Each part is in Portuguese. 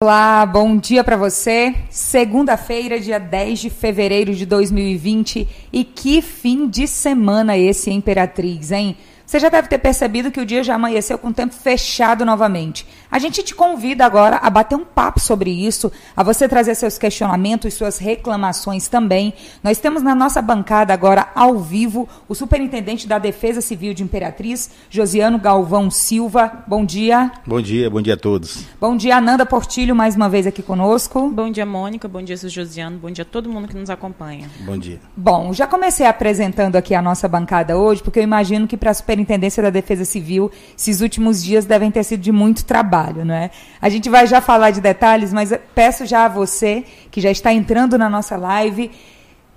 Olá, bom dia para você. Segunda-feira, dia 10 de fevereiro de 2020. E que fim de semana esse, Imperatriz, hein? Você já deve ter percebido que o dia já amanheceu com o tempo fechado novamente. A gente te convida agora a bater um papo sobre isso, a você trazer seus questionamentos, suas reclamações também. Nós temos na nossa bancada agora, ao vivo, o superintendente da Defesa Civil de Imperatriz, Josiano Galvão Silva. Bom dia. Bom dia, bom dia a todos. Bom dia, Ananda Portilho, mais uma vez aqui conosco. Bom dia, Mônica. Bom dia, Josiano. Bom dia a todo mundo que nos acompanha. Bom dia. Bom, já comecei apresentando aqui a nossa bancada hoje, porque eu imagino que para a Superintendência da Defesa Civil, esses últimos dias devem ter sido de muito trabalho, não é? A gente vai já falar de detalhes, mas peço já a você que já está entrando na nossa live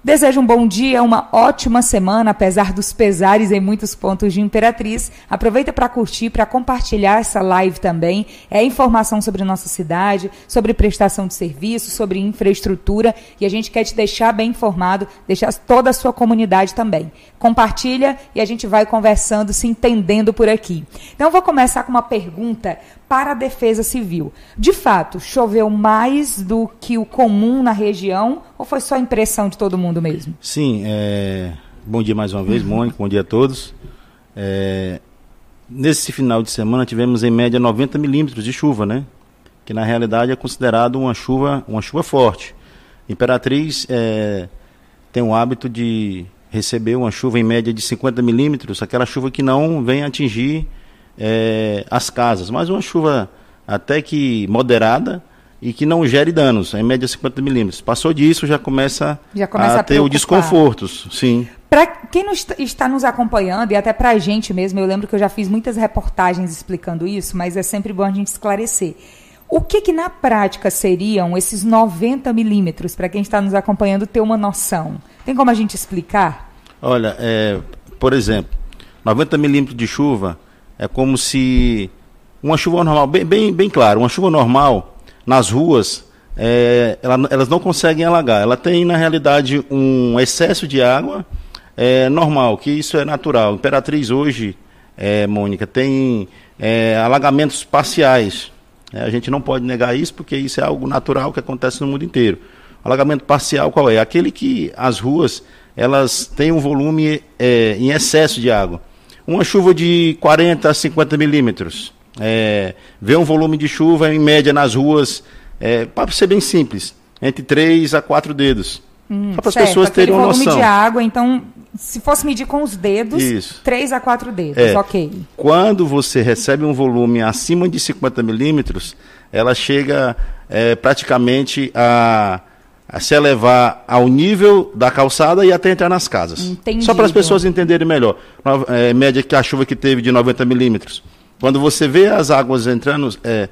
Desejo um bom dia, uma ótima semana, apesar dos pesares em muitos pontos de Imperatriz. Aproveita para curtir, para compartilhar essa live também. É informação sobre nossa cidade, sobre prestação de serviço, sobre infraestrutura e a gente quer te deixar bem informado, deixar toda a sua comunidade também. Compartilha e a gente vai conversando, se entendendo por aqui. Então vou começar com uma pergunta para a Defesa Civil. De fato, choveu mais do que o comum na região ou foi só impressão de todo mundo mesmo? Sim, é... bom dia mais uma vez, Mônica, bom dia a todos. É... Nesse final de semana tivemos em média 90 milímetros de chuva, né? Que na realidade é considerado uma chuva, uma chuva forte. Imperatriz é... tem o hábito de receber uma chuva em média de 50 milímetros, aquela chuva que não vem atingir é, as casas, mas uma chuva até que moderada e que não gere danos, em média 50 milímetros. Passou disso, já começa, já começa a, a ter o desconfortos, sim. Para quem nos, está nos acompanhando, e até para a gente mesmo, eu lembro que eu já fiz muitas reportagens explicando isso, mas é sempre bom a gente esclarecer. O que, que na prática seriam esses 90 milímetros, para quem está nos acompanhando ter uma noção? Tem como a gente explicar? Olha, é, por exemplo, 90 milímetros de chuva é como se uma chuva normal, bem, bem, bem claro, uma chuva normal nas ruas, é, ela, elas não conseguem alagar. Ela tem, na realidade, um excesso de água é, normal, que isso é natural. Imperatriz hoje, é, Mônica, tem é, alagamentos parciais. É, a gente não pode negar isso, porque isso é algo natural que acontece no mundo inteiro. Alagamento parcial qual é? Aquele que as ruas elas têm um volume é, em excesso de água. Uma chuva de 40 a 50 milímetros. É, vê um volume de chuva em média nas ruas, é, para ser bem simples, entre 3 a 4 dedos. Hum, Só para as pessoas terem uma noção. volume de água, então, se fosse medir com os dedos, Isso. 3 a 4 dedos, é, ok. Quando você recebe um volume acima de 50 milímetros, ela chega é, praticamente a a se elevar ao nível da calçada e até entrar nas casas. Entendido. Só para as pessoas entenderem melhor. É, média que a chuva que teve de 90 milímetros. Quando você vê as águas entrando, é,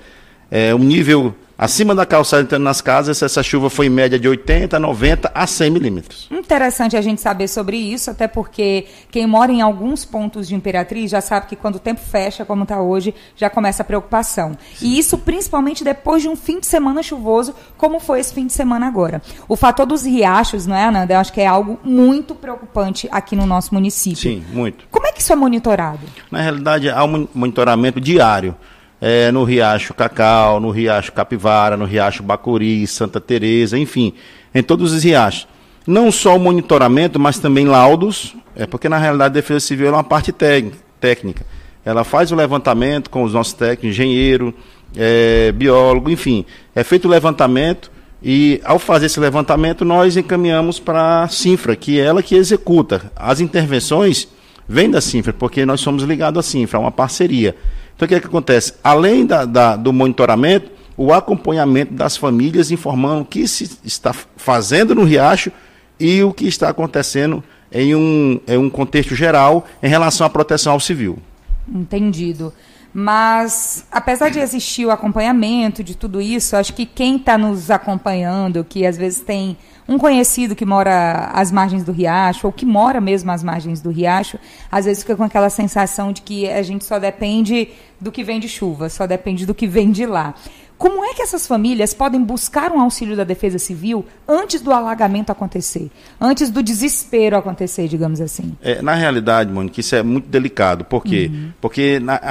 é, um nível acima da calçada entrando nas casas, essa chuva foi em média de 80, 90 a 100 milímetros. Interessante a gente saber sobre isso, até porque quem mora em alguns pontos de Imperatriz já sabe que quando o tempo fecha, como está hoje, já começa a preocupação. Sim. E isso principalmente depois de um fim de semana chuvoso, como foi esse fim de semana agora. O fator dos riachos, não é, Ananda? Eu acho que é algo muito preocupante aqui no nosso município. Sim, muito. Como é que isso é monitorado? Na realidade, há um monitoramento diário é, no Riacho Cacau, no Riacho Capivara, no Riacho Bacuri, Santa Teresa, enfim, em todos os riachos. Não só o monitoramento, mas também laudos, é porque na realidade a Defesa Civil é uma parte técnica. Ela faz o levantamento com os nossos técnicos, engenheiro, é, biólogo, enfim. É feito o levantamento e ao fazer esse levantamento nós encaminhamos para a Cinfra, que é ela que executa. As intervenções vêm da Cinfra, porque nós somos ligados à Cinfra, é uma parceria. Então, o que, é que acontece? Além da, da, do monitoramento, o acompanhamento das famílias informando o que se está fazendo no Riacho e o que está acontecendo em um, em um contexto geral em relação à proteção ao civil. Entendido. Mas, apesar de existir o acompanhamento de tudo isso, acho que quem está nos acompanhando, que às vezes tem um conhecido que mora às margens do riacho, ou que mora mesmo às margens do riacho, às vezes fica com aquela sensação de que a gente só depende do que vem de chuva, só depende do que vem de lá. Como é que essas famílias podem buscar um auxílio da Defesa Civil antes do alagamento acontecer? Antes do desespero acontecer, digamos assim? É, na realidade, Mônica, isso é muito delicado. Por quê? Uhum. Porque na,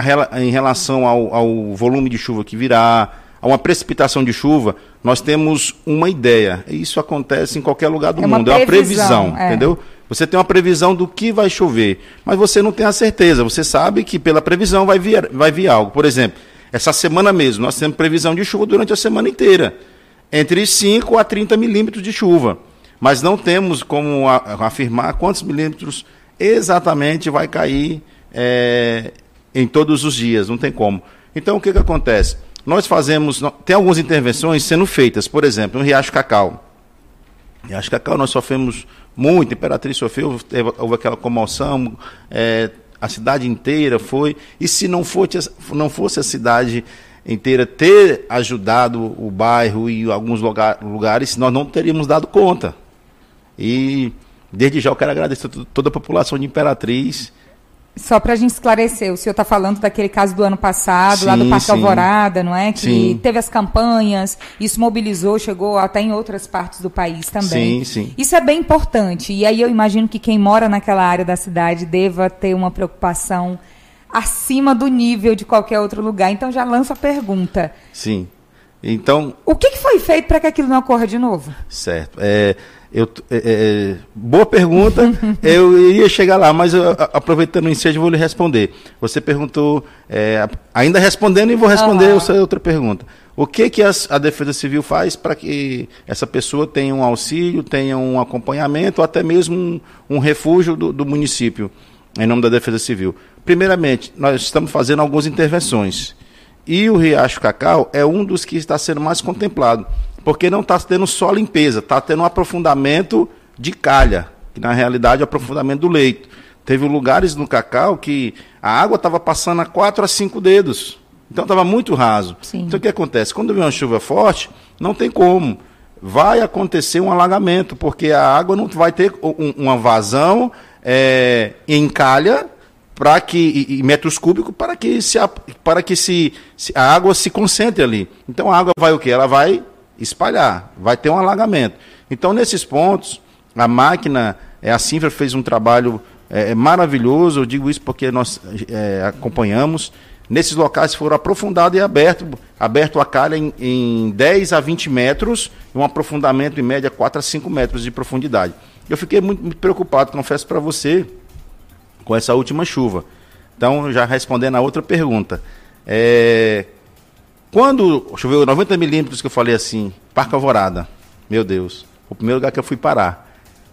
em relação ao, ao volume de chuva que virá, uma precipitação de chuva, nós temos uma ideia. Isso acontece em qualquer lugar do É mundo. uma é uma previsão, previsão, é. entendeu? Você tem uma previsão do que vai chover, mas você não tem a certeza. Você sabe que pela previsão vai vir, vai vir algo. Por exemplo, essa semana mesmo, nós temos previsão de chuva durante a semana inteira. Entre 5 a 30 milímetros de chuva. Mas não temos como a- afirmar quantos milímetros exatamente vai cair é, em todos os dias. Não tem como. Então, o que, que acontece? Nós fazemos. Tem algumas intervenções sendo feitas. Por exemplo, no Riacho Cacau. Riacho Cacau nós sofremos muito, Imperatriz sofreu, houve aquela comoção, é, a cidade inteira foi. E se não fosse, não fosse a cidade inteira ter ajudado o bairro e alguns lugar- lugares, nós não teríamos dado conta. E desde já eu quero agradecer toda a população de Imperatriz. Só para a gente esclarecer, o senhor está falando daquele caso do ano passado, lá do Sim, Parque sim. Alvorada, não é? Que Sim. teve as campanhas, isso mobilizou, chegou até em outras partes do país também. Sim, sim. Isso é bem importante. E aí eu imagino que quem mora naquela área da cidade deva ter uma preocupação acima do nível de qualquer outro lugar. Então já lanço a pergunta: Sim. Então, o que, que foi feito para que aquilo não ocorra de novo? Certo. É, eu, t- é, é, boa pergunta. eu iria chegar lá, mas eu, aproveitando o ensejo, eu vou lhe responder. Você perguntou, é, ainda respondendo, e vou responder essa outra pergunta. O que, que as- a Defesa Civil faz para que essa pessoa tenha um auxílio, tenha um acompanhamento, ou até mesmo um, um refúgio do, do município, em nome da Defesa Civil? Primeiramente, nós estamos fazendo algumas intervenções. E o Riacho Cacau é um dos que está sendo mais contemplado, porque não está tendo só limpeza, está tendo um aprofundamento de calha, que na realidade é o aprofundamento do leito. Teve lugares no Cacau que a água estava passando a 4 a 5 dedos. Então estava muito raso. Sim. Então o que acontece? Quando vem uma chuva forte, não tem como. Vai acontecer um alagamento, porque a água não vai ter um- uma vazão é, em calha para que e, metros cúbicos para que se para que se, se a água se concentre ali. Então a água vai o que? Ela vai espalhar, vai ter um alagamento. Então nesses pontos a máquina, é, a Sinfra fez um trabalho é, maravilhoso. Eu digo isso porque nós é, acompanhamos. Nesses locais foram aprofundados e aberto, aberto a calha em, em 10 a 20 metros, um aprofundamento em média 4 a 5 metros de profundidade. Eu fiquei muito, muito preocupado, confesso para você, com essa última chuva. Então, já respondendo a outra pergunta. É, quando choveu 90 milímetros, que eu falei assim, Parque Alvorada, meu Deus, o primeiro lugar que eu fui parar.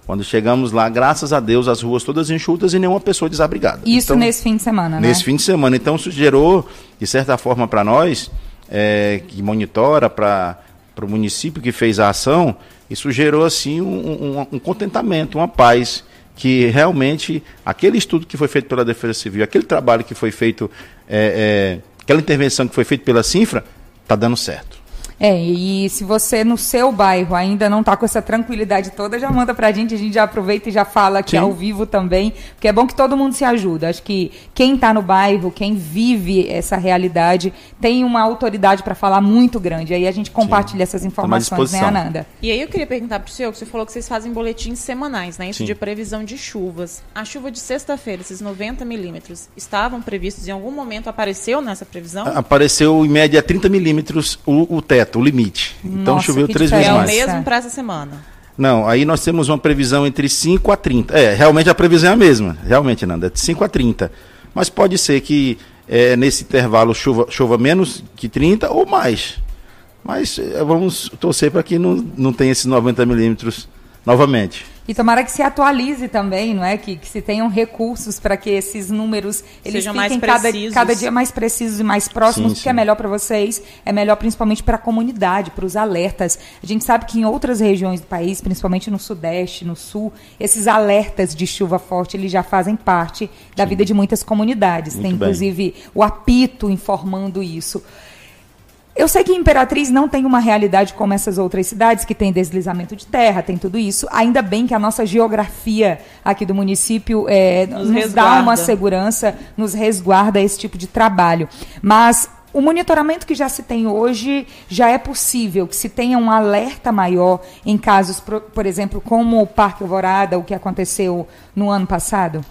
Quando chegamos lá, graças a Deus, as ruas todas enxutas e nenhuma pessoa desabrigada. Isso Então, nesse fim de semana, né? Nesse fim de semana. Então, isso gerou, de certa forma, para nós, é, que monitora, para o município que fez a ação, isso gerou, assim, um, um- um contentamento, uma paz, que realmente aquele estudo que foi feito pela Defesa Civil, aquele trabalho que foi feito, é, é, aquela intervenção que foi feita pela Cinfra, está dando certo. É, e se você no seu bairro ainda não está com essa tranquilidade toda, já manda pra gente, a gente já aproveita e já fala aqui Sim. ao vivo também, porque é bom que todo mundo se ajuda. Acho que quem está no bairro, quem vive essa realidade, tem uma autoridade para falar muito grande. Aí a gente compartilha essas à informações, né. Ananda? E aí eu queria perguntar pro senhor, que você falou que vocês fazem boletins semanais, né? Isso Sim. de previsão de chuvas. A chuva de sexta-feira, esses 90 milímetros, estavam previstos em algum momento? Apareceu nessa previsão? Apareceu, em média, 30 milímetros o, o teto, o limite. Então, Nossa, choveu três é vezes o mais. diferença. mesmo para essa semana. Não, aí nós temos uma previsão entre 5 a 30. É, realmente a previsão é a mesma. Realmente, Nanda, é de 5 a 30. Mas pode ser que é, nesse intervalo chova, chova menos que 30 ou mais. Mas é, vamos torcer para que não, não tenha esses 90 milímetros novamente. E tomara que se atualize também, não é? Que, que se tenham recursos para que esses números eles Sejam fiquem mais cada, cada dia mais precisos e mais próximos, Sim, porque é sim. melhor para vocês, é melhor principalmente para a comunidade, para os alertas. A gente sabe que em outras regiões do país, principalmente no Sudeste, no Sul, esses alertas de chuva forte eles já fazem parte da vida de muitas comunidades. Tem Muito bem. inclusive o apito informando isso. Eu sei que Imperatriz não tem uma realidade como essas outras cidades, que tem deslizamento de terra, tem tudo isso. Ainda bem que a nossa geografia aqui do município é, nos, dá resguarda. uma segurança, nos resguarda esse tipo de trabalho. Mas o monitoramento que já se tem hoje já é possível que se tenha um alerta maior em casos, por, por exemplo, como o Parque Alvorada, o que aconteceu no ano passado?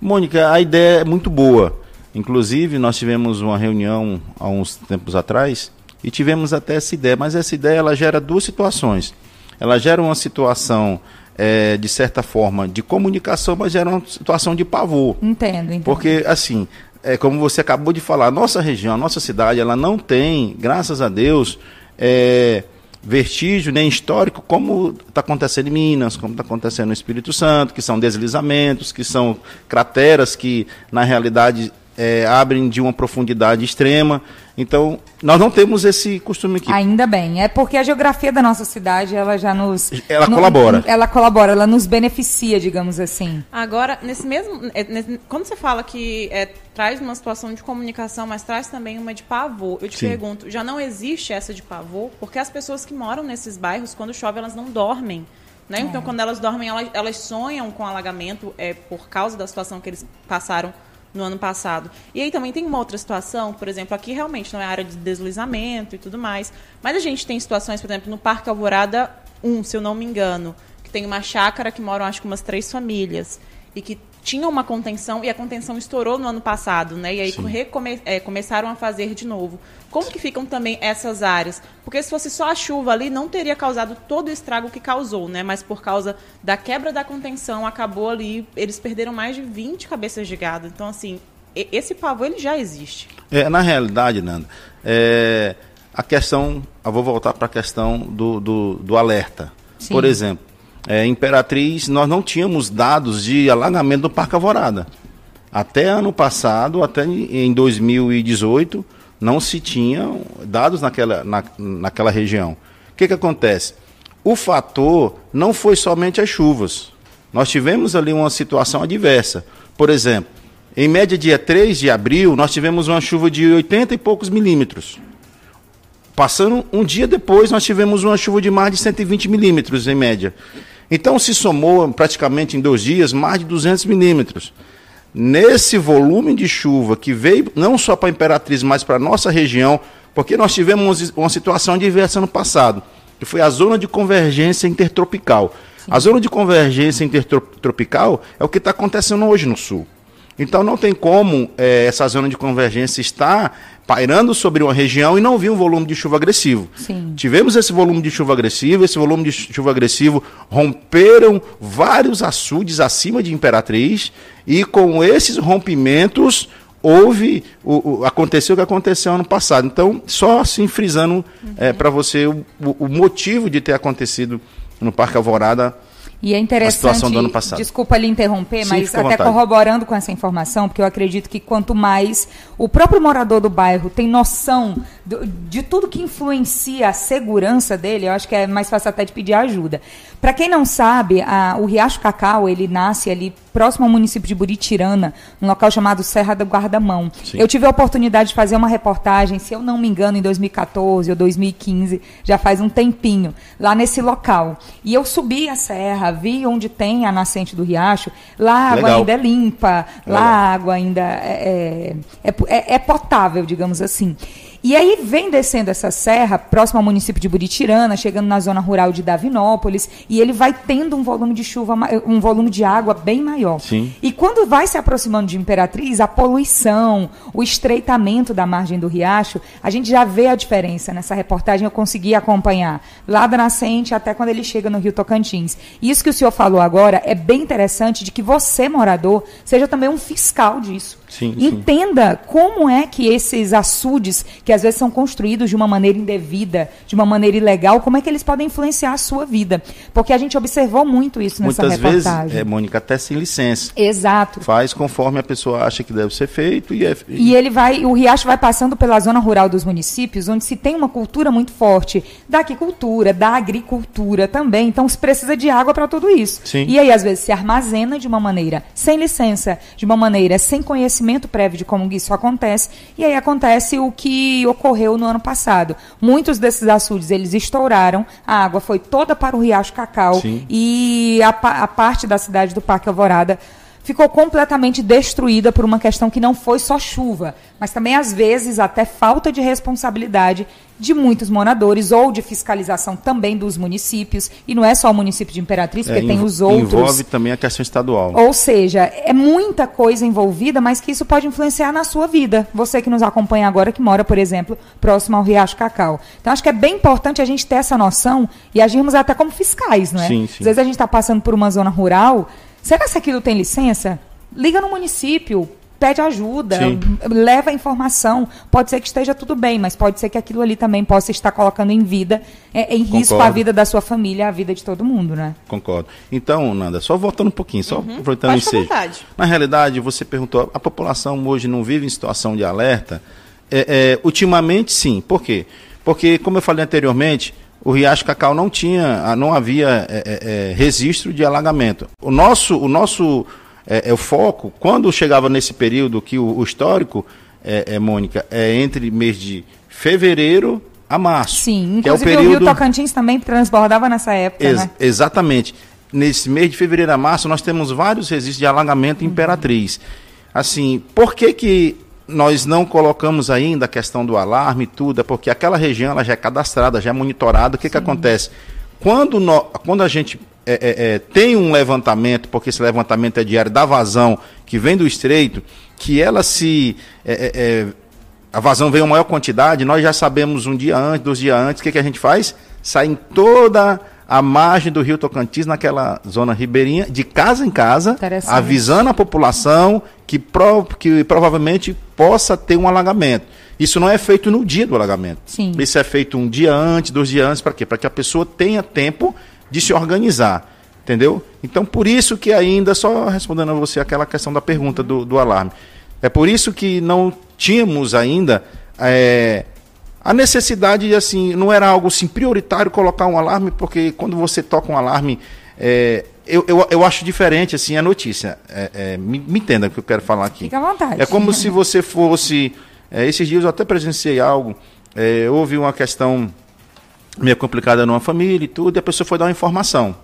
Mônica, a ideia é muito boa. Inclusive, nós tivemos uma reunião há uns tempos atrás e tivemos até essa ideia, mas essa ideia ela gera duas situações. Ela gera uma situação é, de certa forma de comunicação, mas gera uma situação de pavor. Entendo, entendo. Porque assim, é como você acabou de falar, a nossa região, a nossa cidade, ela não tem, graças a Deus, é, vestígio nem histórico como está acontecendo em Minas, como está acontecendo no Espírito Santo, que são deslizamentos, que são crateras que na realidade é, abrem de uma profundidade extrema. Então, nós não temos esse costume aqui. Ainda bem. É porque a geografia da nossa cidade, ela já nos... Ela no, colabora. Ela colabora, ela nos beneficia, digamos assim. Agora, nesse mesmo... É, nesse, quando você fala que é, traz uma situação de comunicação, mas traz também uma de pavor, eu te Sim. pergunto, já não existe essa de pavor? Porque as pessoas que moram nesses bairros, quando chove, elas não dormem. Né? Então, é. quando elas dormem, elas, elas sonham com alagamento é, por causa da situação que eles passaram no ano passado. E aí também tem uma outra situação, por exemplo, aqui realmente não é área de deslizamento e tudo mais, mas a gente tem situações, por exemplo, no Parque Alvorada 1, se eu não me engano, que tem uma chácara que moram acho que umas três famílias e que tinha uma contenção e a contenção estourou no ano passado, né? E aí recome, é, começaram a fazer de novo. Como que ficam também essas áreas? Porque se fosse só a chuva ali, não teria causado todo o estrago que causou, né? Mas por causa da quebra da contenção, acabou ali, eles perderam mais de 20 cabeças de gado. Então, assim, esse pavor ele já existe. É, na realidade, Nanda, é, a questão, eu vou voltar para a questão do, do, do alerta. Sim. Por exemplo, é, Imperatriz, nós não tínhamos dados de alagamento do Parque Alvorada. Até ano passado, até em 2018, não se tinham dados naquela, na, naquela região. O que, que acontece? O fator não foi somente as chuvas. Nós tivemos ali uma situação adversa. Por exemplo, em média, dia 3 de abril, nós tivemos uma chuva de 80 e poucos milímetros. Passando um dia depois, nós tivemos uma chuva de mais de 120 milímetros, em média. Então se somou praticamente em dois dias mais de 200 milímetros. Nesse volume de chuva que veio não só para a Imperatriz, mas para a nossa região, porque nós tivemos uma situação diversa no passado, que foi a zona de convergência intertropical. Sim. A zona de convergência intertropical é o que está acontecendo hoje no sul. Então não tem como é, essa zona de convergência estar pairando sobre uma região e não vir um volume de chuva agressivo. Sim. Tivemos esse volume de chuva agressivo, esse volume de chuva agressivo romperam vários açudes acima de Imperatriz e com esses rompimentos houve o, o, aconteceu o que aconteceu ano passado. Então, só assim frisando uhum. é, para você o, o motivo de ter acontecido no Parque Alvorada e é interessante, desculpa lhe interromper, Sim, mas até corroborando com essa informação, porque eu acredito que quanto mais o próprio morador do bairro tem noção de, de tudo que influencia a segurança dele, eu acho que é mais fácil até de pedir ajuda. Para quem não sabe, a, o Riacho Cacau, ele nasce ali próximo ao município de Buritirana, num local chamado Serra do Guardamão. Sim. Eu tive a oportunidade de fazer uma reportagem, se eu não me engano, em 2014 ou 2015, já faz um tempinho, lá nesse local. E eu subi a serra, vi onde tem a nascente do riacho, lá a água Legal. ainda é limpa, lá a água ainda é, é, é, é potável, digamos assim. E aí vem descendo essa serra, próximo ao município de Buritirana, chegando na zona rural de Davinópolis, e ele vai tendo um volume de chuva, um volume de água bem maior. Sim. E quando vai se aproximando de Imperatriz, a poluição, o estreitamento da margem do riacho, a gente já vê a diferença. Nessa reportagem eu consegui acompanhar lá da nascente até quando ele chega no Rio Tocantins. E isso que o senhor falou agora é bem interessante de que você, morador, seja também um fiscal disso. Sim, Entenda sim. como é que esses açudes, que às vezes são construídos de uma maneira indevida, de uma maneira ilegal, como é que eles podem influenciar a sua vida. Porque a gente observou muito isso nessa Muitas reportagem. Vezes, é, Mônica, até sem licença. Exato. Faz conforme a pessoa acha que deve ser feito. E, é, e ele vai, o riacho vai passando pela zona rural dos municípios, onde se tem uma cultura muito forte da aquicultura, da agricultura também. Então se precisa de água para tudo isso. Sim. E aí, às vezes, se armazena de uma maneira sem licença, de uma maneira sem conhecimento conhecimento prévio de como isso acontece, e aí acontece o que ocorreu no ano passado. Muitos desses açudes, eles estouraram, a água foi toda para o Riacho Cacau, Sim. e a, a parte da cidade do Parque Alvorada ficou completamente destruída por uma questão que não foi só chuva, mas também às vezes até falta de responsabilidade de muitos moradores ou de fiscalização também dos municípios. E não é só o município de Imperatriz, porque é, tem os outros. Envolve também a questão estadual. Ou seja, é muita coisa envolvida, mas que isso pode influenciar na sua vida. Você que nos acompanha agora, que mora, por exemplo, próximo ao Riacho Cacau. Então, acho que é bem importante a gente ter essa noção e agirmos até como fiscais, não é? Sim, sim. Às vezes a gente está passando por uma zona rural Será que aquilo tem licença? Liga no município, pede ajuda, Sim. leva informação. Pode ser que esteja tudo bem, mas pode ser que aquilo ali também possa estar colocando em vida, é, em Concordo. risco a vida da sua família, a vida de todo mundo, né? Concordo. Então, Nanda, só voltando um pouquinho, só uhum. aproveitando o ensejo. Na realidade, você perguntou, a população hoje não vive em situação de alerta? É, é, ultimamente, sim. Por quê? Porque, como eu falei anteriormente, o Riacho Cacau não tinha, ah, não havia é, é, registro de alagamento. O nosso, o nosso é, o foco, quando chegava nesse período que o, o histórico, é, Mônica, é entre mês de fevereiro a março. Sim, inclusive que é o, período... o Rio Tocantins também transbordava nessa época, Ex né? Exatamente. Nesse mês de fevereiro a março, nós temos vários registros de alagamento uhum. imperatriz. Assim, por que que nós não colocamos ainda a questão do alarme e tudo, é porque aquela região ela já é cadastrada, já é monitorada. O que, que acontece? Quando, no, quando a gente é, é, é, tem um levantamento, porque esse levantamento é diário da vazão que vem do estreito, que ela se. É, é, a vazão vem em maior quantidade, nós já sabemos um dia antes, dois dias antes, o que, que a gente faz? Sai em toda a margem do rio Tocantins, naquela zona ribeirinha, de casa em casa, avisando a população que, prov que provavelmente possa ter um alagamento. Isso não é feito no dia do alagamento. Sim. Isso é feito um dia antes, dois dias antes, para quê? Para que a pessoa tenha tempo de se organizar. Entendeu? Então, por isso que ainda, só respondendo a você aquela questão da pergunta do, do alarme, é por isso que não tínhamos ainda é, a necessidade, assim, não era algo assim, prioritário colocar um alarme, porque quando você toca um alarme, é, eu, eu, eu acho diferente assim a notícia. É, é, me, me, entenda o que eu quero falar aqui. Fica à vontade. É como se você fosse. É, esses dias eu até presenciei algo. É, houve uma questão meio complicada numa família e tudo, e a pessoa foi dar uma informação.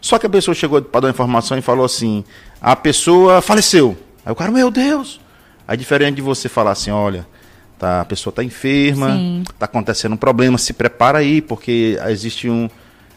Só que a pessoa chegou para dar uma informação e falou assim: a pessoa faleceu. Aí o cara, meu Deus! Aí diferente de você falar assim: olha, tá, a pessoa está enferma, está acontecendo um problema, se prepara aí, porque existe um.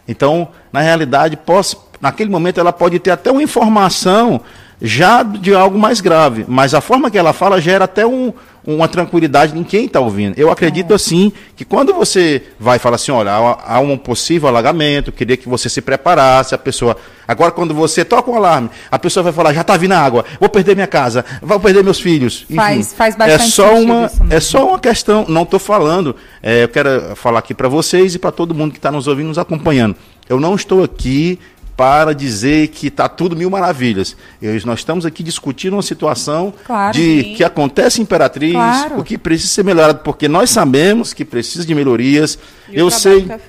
Então, na realidade, posso, naquele momento ela pode ter até uma informação já de algo mais grave, mas a forma que ela fala gera até um, uma tranquilidade em quem está ouvindo. Eu acredito é. assim que quando você vai falar assim, olha, há, um possível alagamento, queria que você se preparasse, a pessoa. Agora, quando você toca o um alarme, a pessoa vai falar, já está vindo água, vou perder minha casa, vou perder meus filhos. Enfim, faz, faz bastante é só uma É só uma questão, não estou falando, é, eu quero falar aqui para vocês e para todo mundo que está nos ouvindo, nos acompanhando. Eu não estou aqui para dizer que está tudo mil maravilhas. Eu, nós estamos aqui discutindo uma situação claro, de sim. que acontece em Imperatriz, claro. o que precisa ser melhorado, porque nós sabemos que precisa de melhorias. E eu sei. Tá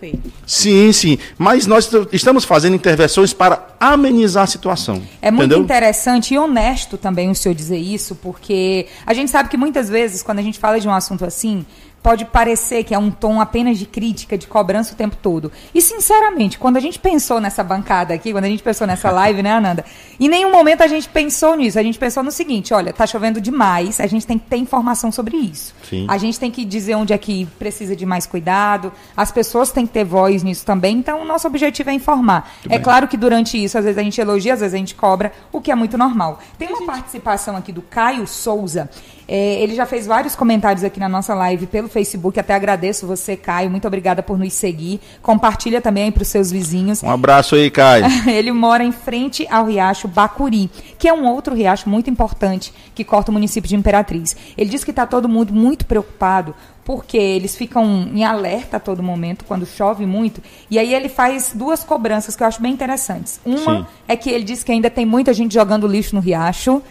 sim, sim. Mas nós estamos fazendo intervenções para amenizar a situação. É muito entendeu? interessante e honesto também o senhor dizer isso, porque a gente sabe que muitas vezes, quando a gente fala de um assunto assim, pode parecer que é um tom apenas de crítica, de cobrança o tempo todo. E, sinceramente, quando a gente pensou nessa bancada aqui, quando a gente pensou nessa live, né, Ananda? Em nenhum momento a gente pensou nisso. A gente pensou no seguinte: olha, tá chovendo demais, a gente tem que ter informação sobre isso. Sim. A gente tem que dizer onde é que precisa de mais cuidado, as pessoas têm que ter voz nisso também. Então, o nosso objetivo é informar. Muito é bem. claro que durante isso, às vezes a gente elogia, às vezes a gente cobra, o que é muito normal. Tem uma participação aqui do Caio Souza. É, ele já fez vários comentários aqui na nossa live pelo Facebook. Até agradeço você, Caio. Muito obrigada por nos seguir. Compartilha também para os seus vizinhos. Um abraço aí, Caio. ele mora em frente ao riacho Bacuri, que é um outro riacho muito importante que corta o município de Imperatriz. Ele diz que está todo mundo muito preocupado porque eles ficam em alerta a todo momento quando chove muito. E aí ele faz duas cobranças que eu acho bem interessantes. Uma Sim. é que ele diz que ainda tem muita gente jogando lixo no riacho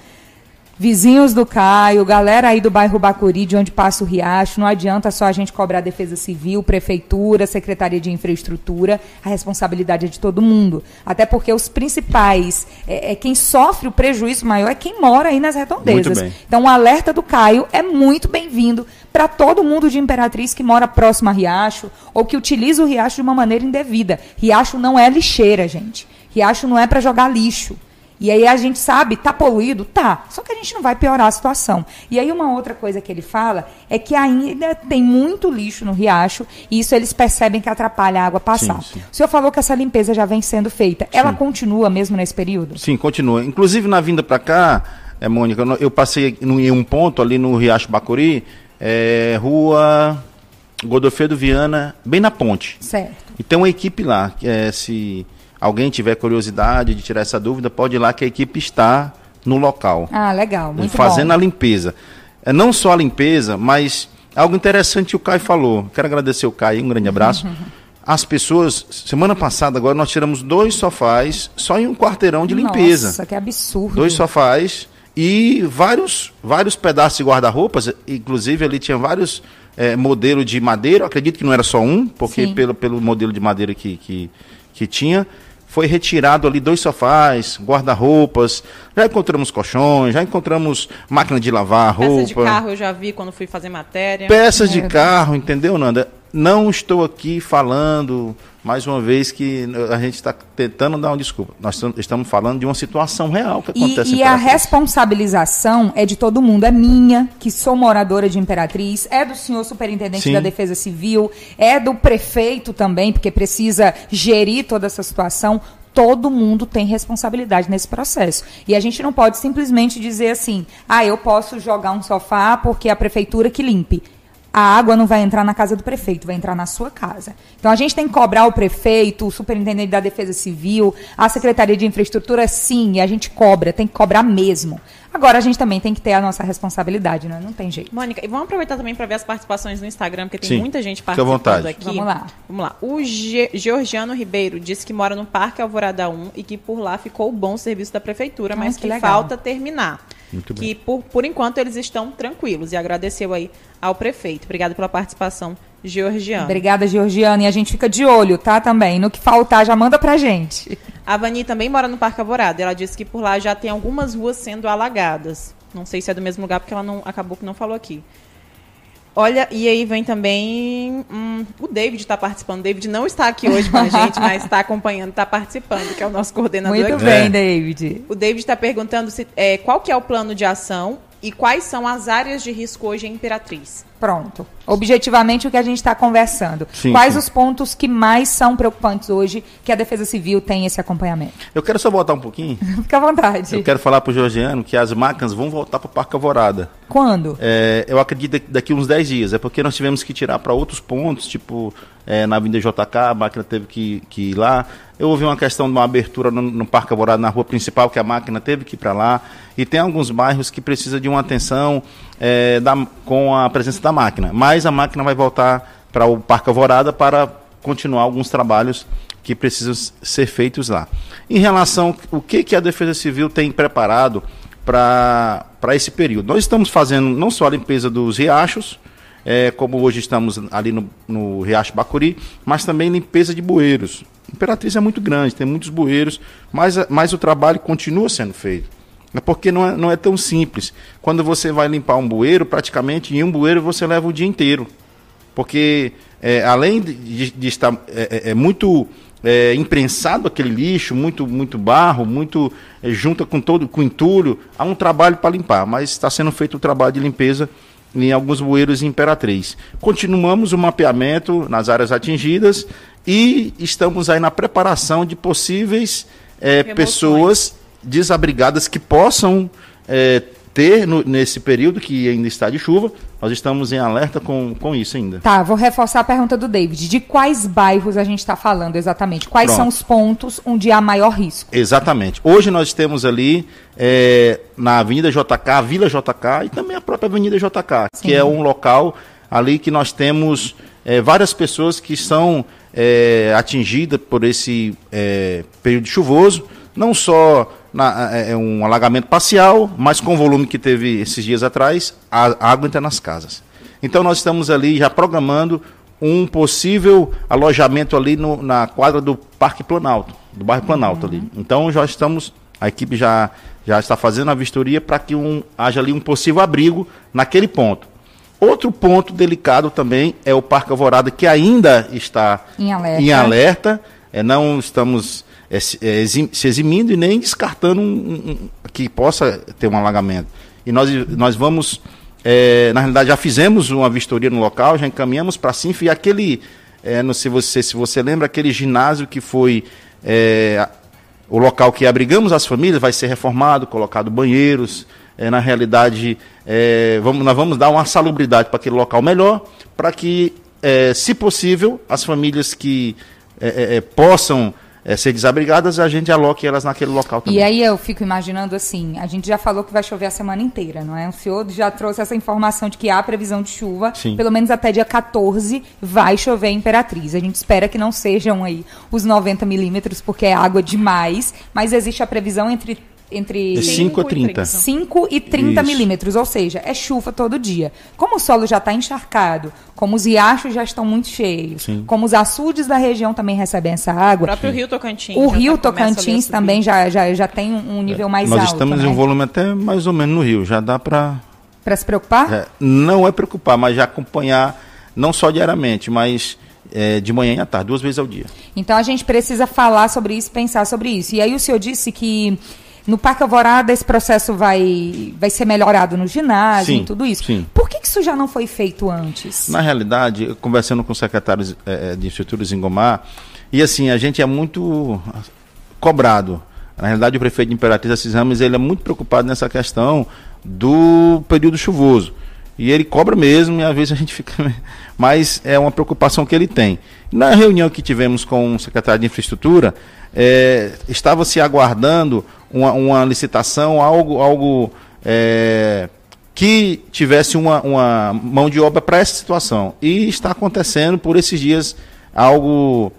vizinhos do Caio, galera aí do bairro Bacuri, de onde passa o Riacho, não adianta só a gente cobrar a Defesa Civil, Prefeitura, Secretaria de Infraestrutura, a responsabilidade é de todo mundo. Até porque os principais, é, é quem sofre o prejuízo maior é quem mora aí nas redondezas. Então o alerta do Caio é muito bem-vindo para todo mundo de Imperatriz que mora próximo a Riacho ou que utiliza o Riacho de uma maneira indevida. Riacho não é lixeira, gente. Riacho não é para jogar lixo. E aí a gente sabe, tá poluído? Tá. Só que a gente não vai piorar a situação. E aí uma outra coisa que ele fala é que ainda tem muito lixo no riacho e isso eles percebem que atrapalha a água passar. Sim, sim. O senhor falou que essa limpeza já vem sendo feita. Ela continua mesmo nesse período? Sim, continua. Inclusive na vinda para cá, é, Mônica, eu passei em um ponto ali no Riacho Bacuri, é, rua Godofredo Viana, bem na ponte. Certo. E tem uma equipe lá, que é, se alguém tiver curiosidade de tirar essa dúvida, pode ir lá que a equipe está no local. Ah, legal, muito Fazendo bom. a limpeza. É não só a limpeza, mas algo interessante que o Caio falou. Quero agradecer o Caio, um grande abraço. As pessoas, semana passada agora nós tiramos dois sofás só em um quarteirão de limpeza. Nossa, que absurdo. Dois sofás e vários vários pedaços de guarda-roupas, inclusive ali tinha vários é, modelos de madeira, acredito que não era só um, porque pelo, pelo modelo de madeira que, que, que tinha, foi retirado ali dois sofás, guarda-roupas, já encontramos colchões, já encontramos máquina de lavar roupa. Peças de carro eu já vi quando fui fazer matéria. Peças é. de carro, entendeu, Nanda? Não estou aqui falando, mais uma vez, que a gente está tentando dar uma desculpa. Nós estamos falando de uma situação real que acontece E, e a responsabilização é de todo mundo. É minha, que sou moradora de Imperatriz, é do senhor superintendente Sim. da Defesa Civil, é do prefeito também, porque precisa gerir toda essa situação todo mundo tem responsabilidade nesse processo. E a gente não pode simplesmente dizer assim: ah, eu posso jogar um sofá porque é a prefeitura que limpe a água não vai entrar na casa do prefeito, vai entrar na sua casa. Então a gente tem que cobrar o prefeito, o superintendente da Defesa Civil, a Secretaria de Infraestrutura, sim, e a gente cobra, tem que cobrar mesmo. Agora a gente também tem que ter a nossa responsabilidade, né? Não tem jeito. Mônica, e vamos aproveitar também para ver as participações no Instagram, porque tem sim, muita gente participando aqui. Vamos lá. Vamos lá. O Ge Georgiano Ribeiro disse que mora no Parque Alvorada 1 e que por lá ficou o bom serviço da prefeitura, ah, mas que, que falta terminar. Muito que por, por enquanto eles estão tranquilos e agradeceu aí ao prefeito. Obrigada pela participação, Georgiana. Obrigada, Georgiana. E a gente fica de olho, tá? Também. No que faltar, já manda pra gente. A Vani também mora no Parque Alvorada. Ela disse que por lá já tem algumas ruas sendo alagadas. Não sei se é do mesmo lugar, porque ela não acabou que não falou aqui. Olha, e aí vem também. Hum, o David está participando. O David não está aqui hoje com a gente, mas está acompanhando, está participando, que é o nosso coordenador Muito aqui. bem, é. David. O David está perguntando se, é, qual que é o plano de ação e quais são as áreas de risco hoje em Imperatriz. Pronto. Objetivamente o que a gente está conversando. Sim, Quais sim. os pontos que mais são preocupantes hoje que a Defesa Civil tem esse acompanhamento? Eu quero só voltar um pouquinho. Fica à vontade. Eu quero falar para o Georgiano que as máquinas vão voltar para o Parque Alvorada. Quando? É, eu acredito daqui uns 10 dias. É porque nós tivemos que tirar para outros pontos, tipo é, na Avenida JK, a máquina teve que, que ir lá. Eu ouvi uma questão de uma abertura no, no Parque Alvorada, na rua principal, que a máquina teve que ir para lá. E tem alguns bairros que precisam de uma atenção é, da, com a presença da máquina. Mas a máquina vai voltar para o Parque Alvorada para continuar alguns trabalhos que precisam ser feitos lá. Em relação ao que, que a Defesa Civil tem preparado para esse período, nós estamos fazendo não só a limpeza dos riachos, é, como hoje estamos ali no, no Riacho Bacuri, mas também limpeza de bueiros. Imperatriz é muito grande, tem muitos bueiros, mas, mas o trabalho continua sendo feito. É porque não é, não é tão simples. Quando você vai limpar um bueiro, praticamente em um bueiro você leva o dia inteiro. Porque é, além de, de estar é, é, é muito é, imprensado aquele lixo, muito, muito barro, muito é, junta com todo com entulho, há um trabalho para limpar, mas está sendo feito o trabalho de limpeza em alguns bueiros em Imperatriz. Continuamos o mapeamento nas áreas atingidas e estamos aí na preparação de possíveis é, pessoas desabrigadas que possam é, ter no, nesse período que ainda está de chuva. Nós estamos em alerta com, com isso ainda. Tá, vou reforçar a pergunta do David. De quais bairros a gente está falando exatamente? Quais Pronto. são os pontos onde há maior risco? Exatamente. Hoje nós temos ali é, na Avenida JK, a Vila JK e também a própria Avenida JK, Sim. que é um local ali que nós temos é, várias pessoas que são é, atingidas por esse é, período chuvoso, não só na, é, é um alagamento parcial, mas com o volume que teve esses dias atrás, a, água entra nas casas. Então nós estamos ali já programando um possível alojamento ali no, na quadra do Parque Planalto, do bairro Planalto uhum. ali. Então já estamos, a equipe já, já está fazendo a vistoria para que um, haja ali um possível abrigo naquele ponto. Outro ponto delicado também é o Parque Alvorada, que ainda está em alerta. Em alerta. É, não estamos é, é, exim, se eximindo e nem descartando um, um, que possa ter um alagamento. E nós, nós vamos, é, na realidade, já fizemos uma vistoria no local, já encaminhamos para a e aquele, é, não sei você, se você lembra, aquele ginásio que foi é, o local que abrigamos as famílias, vai ser reformado, colocado banheiros. É, na realidade, vamos, nós vamos dar uma salubridade para aquele local melhor, para que, se possível, as famílias que possam é, ser desabrigadas, a gente aloque elas naquele local também. E aí eu fico imaginando assim, a gente já falou que vai chover a semana inteira, não é? O senhor já trouxe essa informação de que há previsão de chuva, Sim. pelo menos até dia 14 vai chover em Imperatriz. A gente espera que não sejam aí os 90 milímetros, porque é água demais, mas existe a previsão entre entre 5 e 30. 5 e 30 milímetros, ou seja, é chuva todo dia. Como o solo já está encharcado, como os riachos já estão muito cheios, Sim. como os açudes da região também recebem essa água. O próprio Rio Tocantins. O Rio tá Tocantins também já, já, já tem um nível mais Nós alto. Nós estamos né? em um volume até mais ou menos no Rio, já dá para... Para se preocupar? É, não é preocupar, mas já acompanhar, não só diariamente, mas... É, de manhã e à tarde, duas vezes ao dia. Então a gente precisa falar sobre isso, pensar sobre isso. E aí o senhor disse que no Parque Alvorada esse processo vai, vai ser melhorado no ginásio sim, e tudo isso. Sim. Por que, isso já não foi feito antes? Na realidade, conversando com secretários é, de estruturas em Gomar, e assim, a gente é muito cobrado. Na realidade, o prefeito de Imperatriz Assis Ramos ele é muito preocupado nessa questão do período chuvoso. E ele cobra mesmo, e às vezes a gente fica. Mas é uma preocupação que ele tem. Na reunião que tivemos com o secretário de Infraestrutura, é, estava se aguardando uma, uma licitação, algo, algo é, que tivesse uma, uma mão de obra para essa situação. E está acontecendo por esses dias algo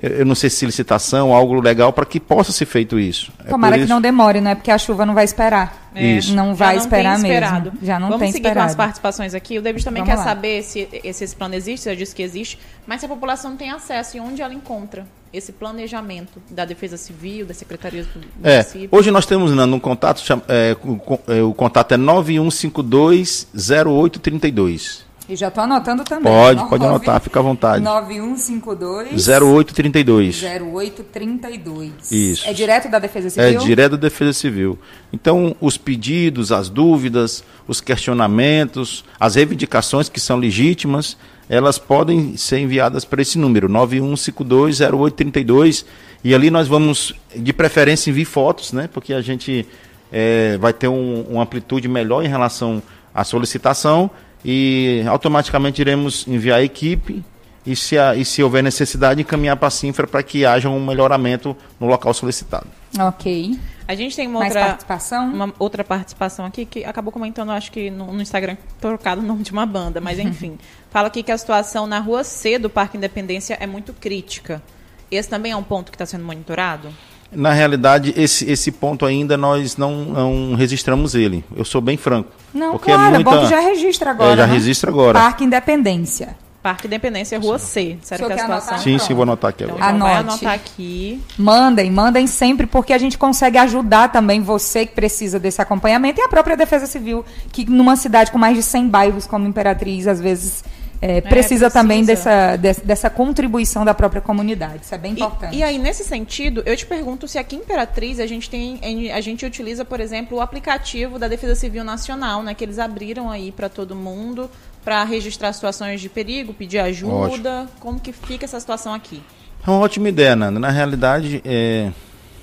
eu não sei se licitação, algo legal para que possa ser feito isso. É Tomara é que isso... não demore, não é porque a chuva não vai esperar. É, isso. Não vai não esperar mesmo. Já não Vamos tem seguir esperado. com as participações aqui. O David também Vamos quer lá. saber se esse, esse plano existe, você já disse que existe, mas se a população tem acesso e onde ela encontra esse planejamento da Defesa Civil, da Secretaria do é, Município. Hoje nós temos né, um contato, é, o, é, o contato é 9152 0832. E já estou anotando também. Pode, pode anotar, fica à vontade. 9152 0832. 0832. Isso. É direto da Defesa Civil? É direto da Defesa Civil. Então, os pedidos, as dúvidas, os questionamentos, as reivindicações que são legítimas, elas podem ser enviadas para esse número, 9152 0832. E ali nós vamos, de preferência, enviar fotos, né? Porque a gente é, vai ter um, uma amplitude melhor em relação à solicitação e automaticamente iremos enviar a equipe e se, a, e se houver necessidade, encaminhar para a Sinfra para que haja um melhoramento no local solicitado. Ok. A gente tem uma Mais outra participação? Uma outra participação aqui que acabou comentando, acho que no, no Instagram, trocado o nome de uma banda, mas enfim. fala aqui que a situação na rua C do Parque Independência é muito crítica. Esse também é um ponto que está sendo monitorado? Na realidade, esse, esse ponto ainda nós não, não registramos ele. Eu sou bem franco. Não, porque é claro, é, muita... é bom que já registra agora. É, já né? registra agora. Parque Independência. Parque Independência, Rua C. Sério que a situação... Sim, sim, vou anotar aqui agora. Então, Anote. vai anotar aqui. Mandem, mandem sempre, porque a gente consegue ajudar também você que precisa desse acompanhamento e a própria Defesa Civil, que numa cidade com mais de 100 bairros como Imperatriz, às vezes é, precisa, é, precisa, também dessa, dessa contribuição da própria comunidade. Isso é bem importante. E, e, aí, nesse sentido, eu te pergunto se aqui em Imperatriz a gente tem. A gente utiliza, por exemplo, o aplicativo da Defesa Civil Nacional, né? Que eles abriram aí para todo mundo para registrar situações de perigo, pedir ajuda. Ótimo. Como que fica essa situação aqui? É uma ótima ideia, Nanda. Na realidade, é,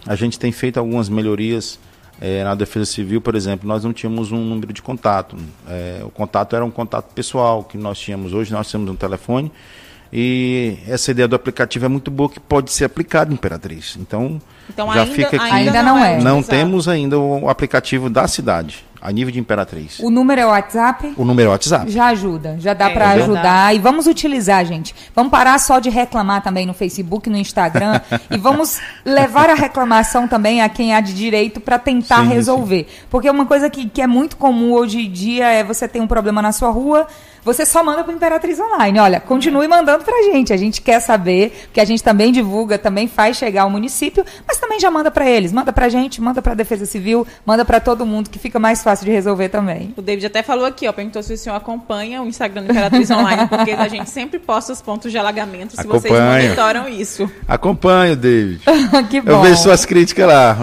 a gente tem feito algumas melhorias é, na Defesa Civil, por exemplo, nós não tínhamos um número de contato. É, o contato era um contato pessoal que nós tínhamos. Hoje nós temos um telefone e essa ideia do aplicativo é muito boa que pode ser aplicada Imperatriz. Então, então já ainda, fica aqui. Ainda não é. Não temos ainda o aplicativo da cidade a nível de Imperatriz. O número é o WhatsApp? O número é o WhatsApp. Já ajuda, já dá é, para ajudar. E vamos utilizar, gente. Vamos parar só de reclamar também no Facebook, no Instagram. e vamos levar a reclamação também a quem há de direito para tentar sim, resolver. Sim. Porque uma coisa que, que é muito comum hoje em dia é você ter um problema na sua rua, você só manda para Imperatriz Online. Olha, continue mandando para a gente. A gente quer saber, porque a gente também divulga, também faz chegar ao município, mas também já manda para eles. Manda para a gente, manda para a Defesa Civil, manda para todo mundo, que fica mais fácil de resolver também. O David até falou aqui, ó, perguntou se o senhor acompanha o Instagram do Imperatriz Online, porque a gente sempre posta os pontos de alagamento, se Acompanho. vocês monitoram isso. Acompanho, David. que bom. Eu vejo suas críticas lá.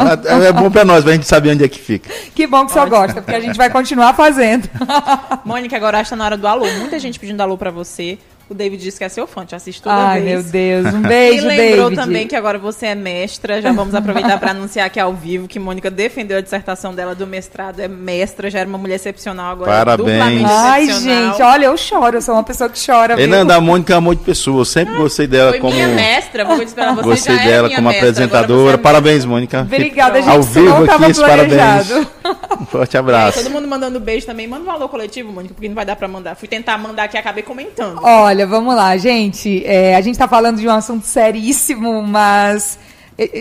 É bom para nós, para a gente saber onde é que fica. Que bom que o senhor gosta, porque a gente vai continuar fazendo. Mônica, agora está na hora do alô. Muita gente pedindo alô para você. O David disse que é seu fã, te assiste toda Ai, vez. meu Deus, um beijo, David. E lembrou David. também que agora você é mestra. Já vamos aproveitar para anunciar aqui ao vivo que Mônica defendeu a dissertação dela do mestrado. É mestra, já era uma mulher excepcional, agora Parabéns. é Ai, gente, olha, eu choro. Eu sou uma pessoa que chora. Fernanda, a Mônica é amor de pessoa. Eu sempre gostei dela Foi como... minha mestra, vou esperar você Gostei já dela como mestra, apresentadora. É parabéns, Mônica. Obrigada, gente. Ao vivo não aqui, parabéns. Um forte abraço. Aí, todo mundo mandando beijo também. Manda um alô coletivo, Mônica, porque não vai dar para mandar. Fui tentar mandar aqui e acabei comentando. Olha, vamos lá, gente é, a gente está falando de um assunto seríssimo, mas.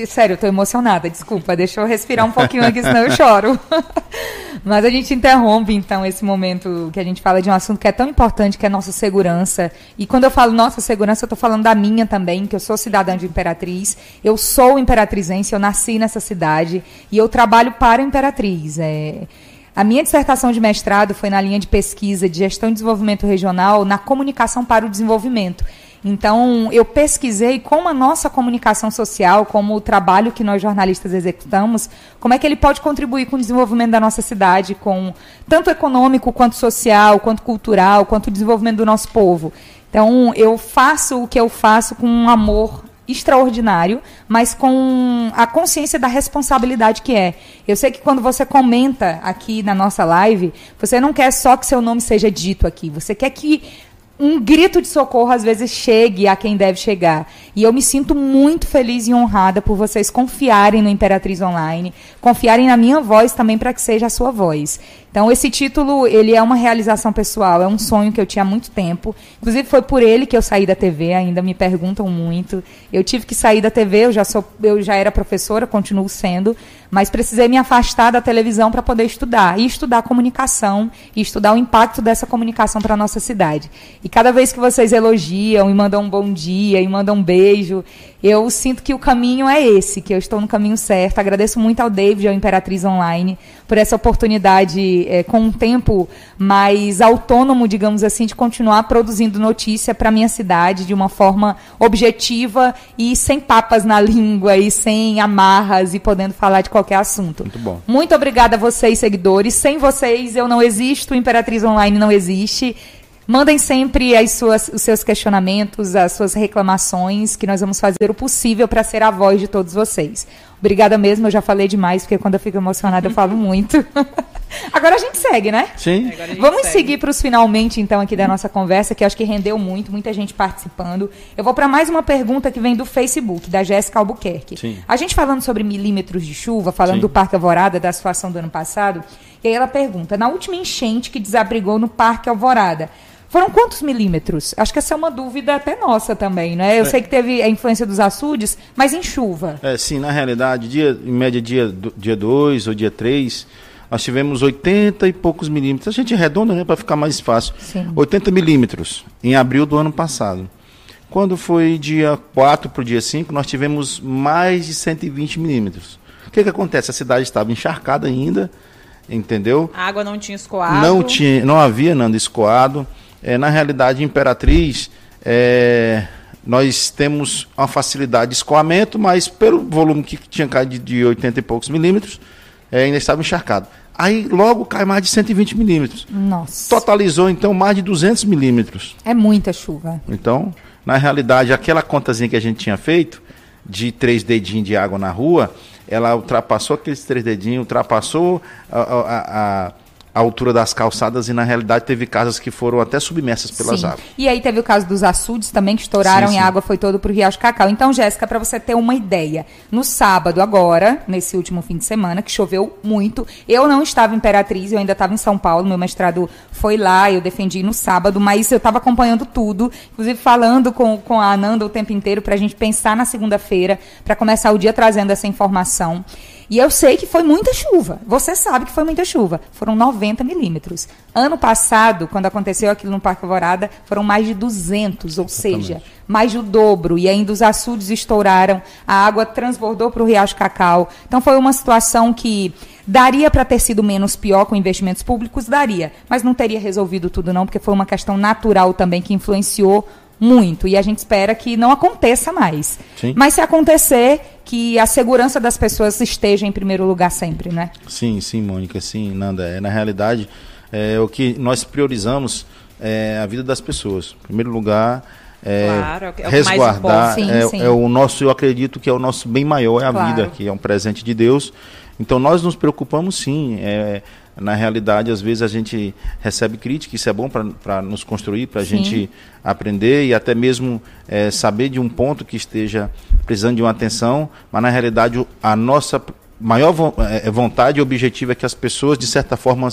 Sério, eu tô emocionada, desculpa, deixa eu respirar um pouquinho aqui, senão eu choro. Mas a gente interrompe, então, esse momento que a gente fala de um assunto que é tão importante, que é nossa segurança. E quando eu falo nossa segurança, eu estou falando da minha também, que eu sou cidadã de Imperatriz. Eu sou imperatrizense, eu nasci nessa cidade e eu trabalho para a Imperatriz. É, a minha dissertação de mestrado foi na linha de pesquisa de gestão e desenvolvimento regional na comunicação para o desenvolvimento. Então, eu pesquisei como a nossa comunicação social, como o trabalho que nós jornalistas executamos, como é que ele pode contribuir com o desenvolvimento da nossa cidade, com tanto econômico quanto social, quanto cultural, quanto o desenvolvimento do nosso povo. Então, eu faço o que eu faço com um amor extraordinário, mas com a consciência da responsabilidade que é. Eu sei que quando você comenta aqui na nossa live, você não quer só que seu nome seja dito aqui, você quer que um grito de socorro às vezes chegue a quem deve chegar. E eu me sinto muito feliz e honrada por vocês confiarem no Imperatriz Online, confiarem na minha voz também para que seja a sua voz. Então, esse título, ele é uma realização pessoal, é um sonho que eu tinha há muito tempo. Inclusive, foi por ele que eu saí da TV, ainda me perguntam muito. Eu tive que sair da TV, eu já, sou, eu já era professora, continuo sendo, mas precisei me afastar da televisão para poder estudar. E estudar comunicação, e estudar o impacto dessa comunicação para a nossa cidade. E cada vez que vocês elogiam, e mandam um bom dia, e mandam um beijo, eu sinto que o caminho é esse, que eu estou no caminho certo. Agradeço muito ao David, ao Imperatriz Online, por essa oportunidade, é, com um tempo mais autônomo, digamos assim, de continuar produzindo notícia para a minha cidade de uma forma objetiva e sem papas na língua e sem amarras e podendo falar de qualquer assunto. Muito bom. Muito obrigada a vocês, seguidores. Sem vocês eu não existo, Imperatriz Online não existe. Mandem sempre as suas, os seus questionamentos, as suas reclamações, que nós vamos fazer o possível para ser a voz de todos vocês. Obrigada mesmo, eu já falei demais, porque quando eu fico emocionada eu falo muito. Agora a gente segue, né? Sim. Vamos segue. seguir para os finalmente, então, aqui da nossa conversa, que eu acho que rendeu muito, muita gente participando. Eu vou para mais uma pergunta que vem do Facebook, da Jéssica Albuquerque. Sim. A gente falando sobre milímetros de chuva, falando Sim. do Parque Alvorada, da situação do ano passado, e aí ela pergunta: na última enchente que desabrigou no Parque Alvorada, foram quantos milímetros? Acho que essa é uma dúvida até nossa também, né? Eu é. sei que teve a influência dos açudes, mas em chuva. É, sim, na realidade, dia, em média dia 2 dia dois, ou dia 3, nós tivemos 80 e poucos milímetros. A gente redonda, né, para ficar mais fácil. Sim. 80 milímetros em abril do ano passado. Quando foi dia 4 para o dia 5, nós tivemos mais de 120 milímetros. O que, que acontece? A cidade estava encharcada ainda, entendeu? A água não tinha escoado. Não, tinha, não havia, Nando, escoado. É, na realidade, Imperatriz, é, nós temos uma facilidade de escoamento, mas pelo volume que tinha caído de 80 e poucos milímetros, é, ainda estava encharcado. Aí logo cai mais de 120 milímetros. Nossa. Totalizou, então, mais de 200 milímetros. É muita chuva. Então, na realidade, aquela contazinha que a gente tinha feito, de três dedinhos de água na rua, ela ultrapassou aqueles três dedinhos, ultrapassou a, a, a a altura das calçadas e na realidade teve casas que foram até submersas pelas sim. águas. E aí teve o caso dos açudes também que estouraram sim, sim. e a água foi toda para o Riacho Cacau. Então, Jéssica, para você ter uma ideia, no sábado agora, nesse último fim de semana, que choveu muito, eu não estava em Imperatriz, eu ainda estava em São Paulo, meu mestrado foi lá, eu defendi no sábado, mas eu estava acompanhando tudo, inclusive falando com, com a Ananda o tempo inteiro para a gente pensar na segunda-feira, para começar o dia trazendo essa informação. E eu sei que foi muita chuva. Você sabe que foi muita chuva. Foram 90 milímetros. Ano passado, quando aconteceu aquilo no Parque Alvorada, foram mais de 200, ou Exatamente. seja, mais do dobro. E ainda os açudes estouraram, a água transbordou para o Riacho Cacau. Então foi uma situação que daria para ter sido menos pior com investimentos públicos? Daria. Mas não teria resolvido tudo, não, porque foi uma questão natural também que influenciou muito. E a gente espera que não aconteça mais. Sim. Mas se acontecer, que a segurança das pessoas esteja em primeiro lugar sempre, né? Sim, sim, Mônica, sim, Nanda. É, na realidade, é, o que nós priorizamos é a vida das pessoas. Em primeiro lugar, é, claro, é resguardar sim, é, sim. é, o nosso, eu acredito que é o nosso bem maior, é a claro. vida, que é um presente de Deus. Então nós nos preocupamos sim. É, na realidade, às vezes a gente recebe crítica, isso é bom para nos construir, para a gente aprender e até mesmo é, saber de um ponto que esteja precisando de uma atenção, mas na realidade a nossa maior é, vontade e objetivo é que as pessoas, de certa forma,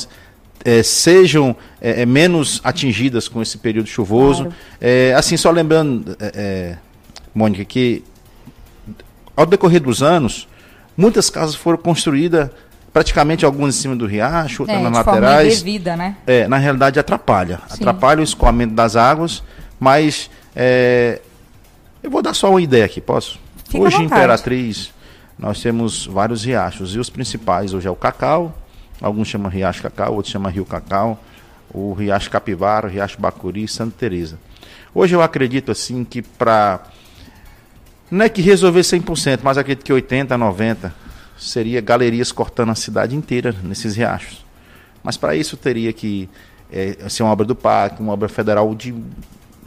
é, sejam é, é, menos atingidas com esse período chuvoso. Claro. É, assim, só lembrando, Mônica, que ao decorrer dos anos, muitas casas foram construídas praticamente algumas em cima do riacho, outras é, nas laterais. Devida, né? É, na realidade atrapalha. Sim. Atrapalha o escoamento das águas, mas é, eu vou dar só uma ideia aqui, posso? Fica hoje em Imperatriz nós temos vários riachos e os principais hoje é o Cacau, alguns chamam Riacho Cacau, outros chamam Rio Cacau, o Riacho Capivara, o Riacho Bacuri e Santa Teresa. Hoje eu acredito assim que para não é que resolver 100%, mas acredito que 80, 90 seria galerias cortando a cidade inteira nesses riachos. Mas para isso teria que é, ser uma obra do parque, uma obra federal de,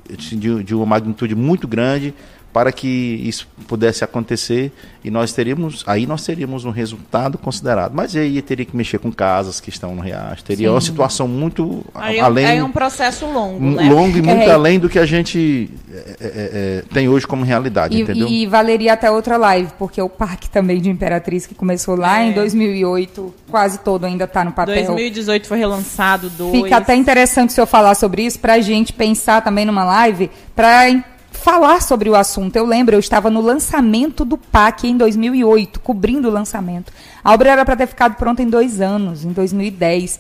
de, de uma magnitude muito grande, para que isso pudesse acontecer e nós teríamos, aí nós teríamos um resultado considerado. Mas aí teria que mexer com casas que estão no riacho, teria Sim. uma situação muito aí além. É um processo longo, né? Longo e muito é. além do que a gente é, é, é, tem hoje como realidade, e, entendeu? E valeria até outra live, porque o parque também de Imperatriz que começou lá em 2008, é. quase todo ainda está no papel. 2018 foi relançado dois. Fica até interessante o senhor falar sobre isso para a gente pensar também numa live para falar sobre o assunto. Eu lembro, eu estava no lançamento do PAC em 2008, cobrindo o lançamento. A obra era para ter ficado pronta em dois anos, em 2010.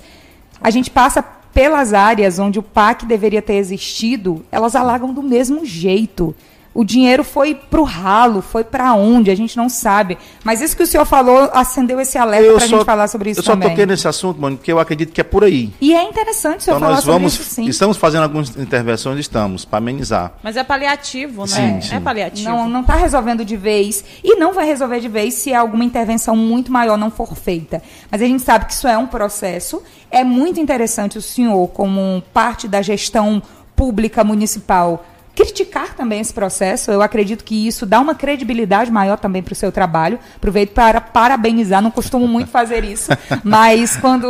A gente passa pelas áreas onde o PAC deveria ter existido, elas alagam do mesmo jeito. O dinheiro foi para o ralo, foi para onde? A gente não sabe. Mas isso que o senhor falou acendeu esse alerta para a gente falar sobre isso eu também. Eu só toquei nesse assunto, mano, porque eu acredito que é por aí. E é interessante o senhor então, falar nós vamos, sobre isso, sim. Estamos fazendo algumas intervenções, estamos, para amenizar. Mas é paliativo, né? Sim, sim. É paliativo. Não está resolvendo de vez. E não vai resolver de vez se alguma intervenção muito maior não for feita. Mas a gente sabe que isso é um processo. É muito interessante o senhor, como parte da gestão pública municipal, criticar também esse processo. Eu acredito que isso dá uma credibilidade maior também para o seu trabalho. Aproveito para parabenizar, não costumo muito fazer isso, mas quando,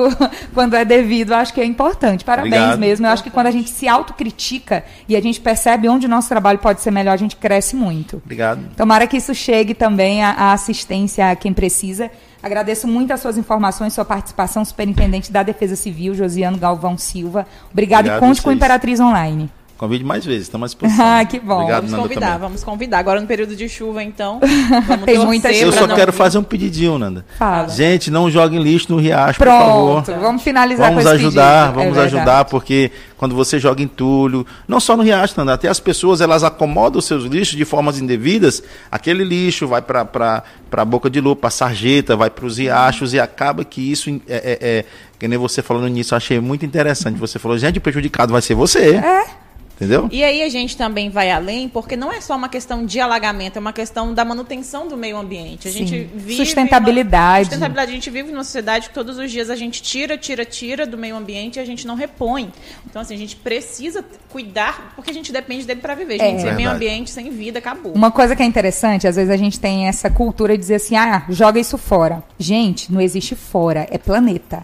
quando é devido, acho que é importante. Parabéns Obrigado. mesmo. Eu acho que quando a gente se autocritica e a gente percebe onde o nosso trabalho pode ser melhor, a gente cresce muito. Obrigado. Tomara que isso chegue também à assistência a quem precisa. Agradeço muito as suas informações, sua participação, superintendente da Defesa Civil, Josiano Galvão Silva. Obrigado, Obrigado e conte com Imperatriz Online. Convide mais vezes, estamos à disposição. ah, que bom. Obrigado, vamos Nanda, convidar, também. vamos convidar. Agora no período de chuva, então. Vamos Tem muita Eu só quero vir. fazer um pedidinho, Nanda. Fala. Gente, não joguem lixo no riacho, Pronto, por favor. Vamos finalizar vamos com ajudar, pedido. Vamos é ajudar, porque quando você joga entulho, não só no riacho, Nanda, até as pessoas elas acomodam os seus lixos de formas indevidas. Aquele lixo vai para a boca de lua, para a sarjeta, vai para os riachos e acaba que isso é, é, é, que nem você falando nisso, eu achei muito interessante. Você falou, gente, o prejudicado vai ser você. É. Entendeu? E aí a gente também vai além, porque não é só uma questão de alagamento, é uma questão da manutenção do meio ambiente. A Sim. gente vive sustentabilidade. Uma, sustentabilidade. A gente vive numa sociedade que todos os dias a gente tira, tira, tira do meio ambiente e a gente não repõe. Então, assim, a gente precisa cuidar, porque a gente depende dele para viver. Gente, é. sem meio ambiente, sem vida, acabou. Uma coisa que é interessante, às vezes a gente tem essa cultura de dizer assim, ah, joga isso fora. Gente, não existe fora, é planeta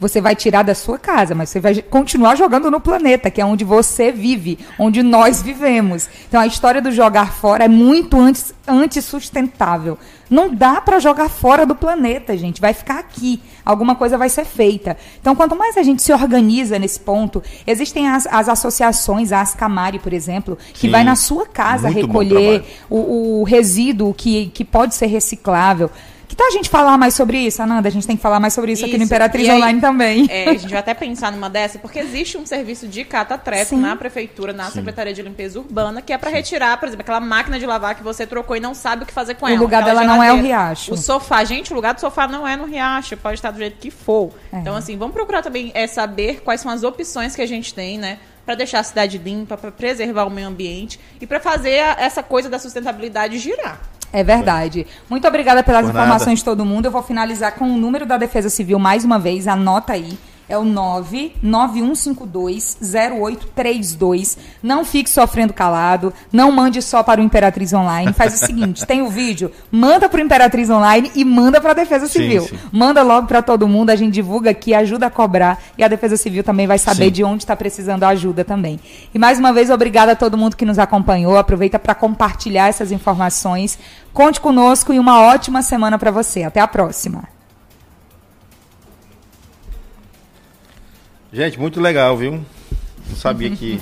você vai tirar da sua casa, mas você vai continuar jogando no planeta, que é onde você vive, onde nós vivemos. Então a história do jogar fora é muito antes antissustentável. Não dá para jogar fora do planeta, gente. Vai ficar aqui. Alguma coisa vai ser feita. Então, quanto mais a gente se organiza nesse ponto, existem as, as associações, a Ascamari, por exemplo, que Sim, vai na sua casa recolher o, o resíduo que, que pode ser reciclável. Que tal a gente falar mais sobre isso, Ananda? A gente tem que falar mais sobre isso, isso. aqui no Imperatriz aí, Online também. É, a gente vai até pensar numa dessa, porque existe um serviço de cata-treco na prefeitura, na Sim. Secretaria de Limpeza Urbana, que é para retirar, por exemplo, aquela máquina de lavar que você trocou e não sabe o que fazer com o ela. O lugar dela não é o riacho. O sofá, gente, o lugar do sofá não é no riacho, pode estar do jeito que for. É. Então, assim, vamos procurar também é, saber quais são as opções que a gente tem, né? para deixar a cidade limpa, para preservar o meio ambiente e para fazer a, essa coisa da sustentabilidade girar. É verdade. Muito obrigada pelas Por informações nada. de todo mundo. Eu vou finalizar com o número da Defesa Civil mais uma vez. Anota aí é o 991520832. Não fique sofrendo calado, não mande só para o Imperatriz Online. Faz o seguinte, tem o vídeo, manda para o Imperatriz Online e manda para a Defesa Civil. Sim, sim. Manda logo para todo mundo, a gente divulga aqui, ajuda a cobrar e a Defesa Civil também vai saber sim. de onde está precisando ajuda também. E mais uma vez, obrigada a todo mundo que nos acompanhou. Aproveita para compartilhar essas informações. Conte conosco e uma ótima semana para você. Até a próxima. Gente, muito legal, viu? Não sabia que